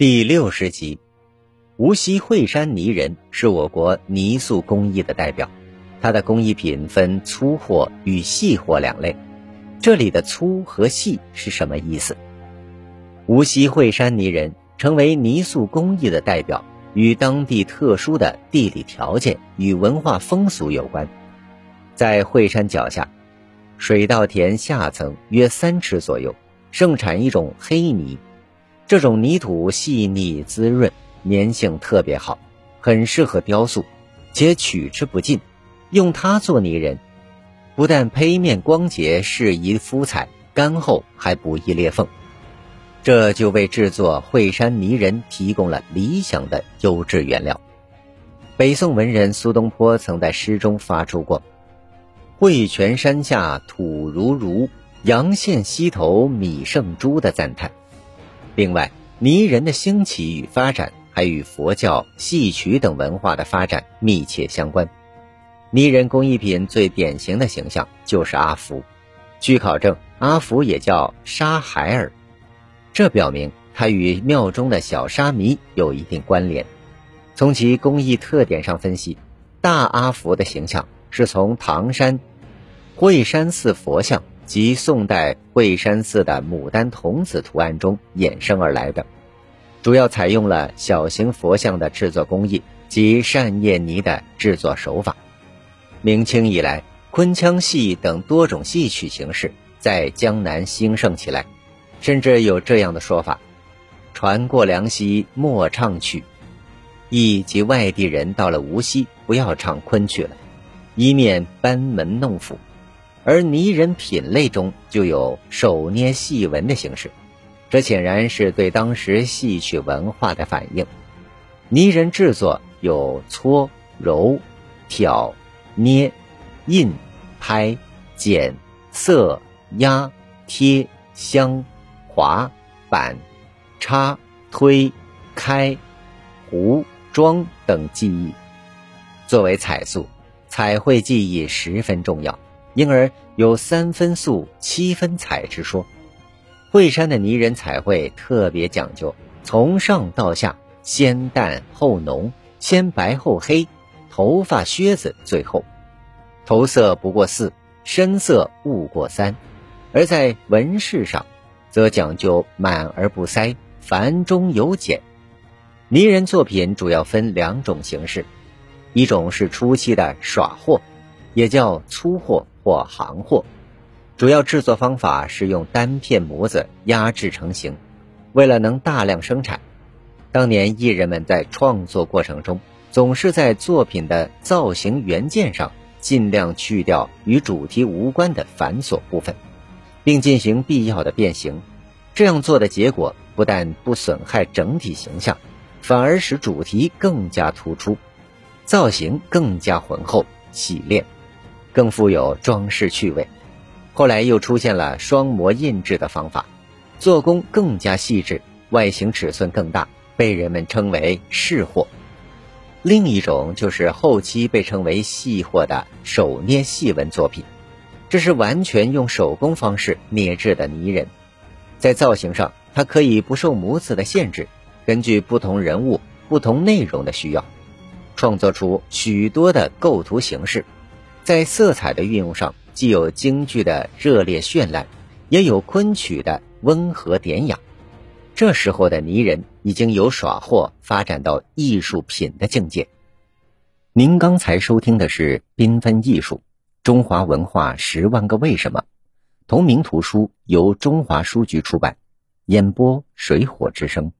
第六十集，无锡惠山泥人是我国泥塑工艺的代表，它的工艺品分粗货与细货两类。这里的粗和细是什么意思？无锡惠山泥人成为泥塑工艺的代表，与当地特殊的地理条件与文化风俗有关。在惠山脚下，水稻田下层约三尺左右，盛产一种黑泥。这种泥土细腻滋润，粘性特别好，很适合雕塑，且取之不尽。用它做泥人，不但胚面光洁，适宜敷彩，干后还不易裂缝。这就为制作惠山泥人提供了理想的优质原料。北宋文人苏东坡曾在诗中发出过“惠泉山下土如如，阳县溪头米胜珠”的赞叹。另外，泥人的兴起与发展还与佛教、戏曲等文化的发展密切相关。泥人工艺品最典型的形象就是阿福。据考证，阿福也叫沙孩儿，这表明他与庙中的小沙弥有一定关联。从其工艺特点上分析，大阿福的形象是从唐山惠山寺佛像。及宋代惠山寺的牡丹童子图案中衍生而来的，主要采用了小型佛像的制作工艺及扇叶泥的制作手法。明清以来，昆腔戏等多种戏曲形式在江南兴盛起来，甚至有这样的说法：“船过梁溪莫唱曲”，意即外地人到了无锡不要唱昆曲了，以免班门弄斧。而泥人品类中就有手捏细纹的形式，这显然是对当时戏曲文化的反应。泥人制作有搓、揉、挑、捏、印、拍、剪、色、压、贴、镶、划、板、插、推、开、糊、装等技艺。作为彩塑，彩绘技艺十分重要。因而有三分素七分彩之说。惠山的泥人彩绘特别讲究，从上到下先淡后浓，先白后黑，头发靴子最后，头色不过四，身色勿过三。而在纹饰上，则讲究满而不塞，繁中有简。泥人作品主要分两种形式，一种是初期的耍货，也叫粗货。或行货，主要制作方法是用单片模子压制成型。为了能大量生产，当年艺人们在创作过程中，总是在作品的造型原件上尽量去掉与主题无关的繁琐部分，并进行必要的变形。这样做的结果不但不损害整体形象，反而使主题更加突出，造型更加浑厚洗练。更富有装饰趣味。后来又出现了双模印制的方法，做工更加细致，外形尺寸更大，被人们称为饰货。另一种就是后期被称为细货的手捏细纹作品，这是完全用手工方式捏制的泥人。在造型上，它可以不受模子的限制，根据不同人物、不同内容的需要，创作出许多的构图形式。在色彩的运用上，既有京剧的热烈绚烂，也有昆曲的温和典雅。这时候的泥人已经由耍货发展到艺术品的境界。您刚才收听的是《缤纷艺术：中华文化十万个为什么》，同名图书由中华书局出版，演播水火之声。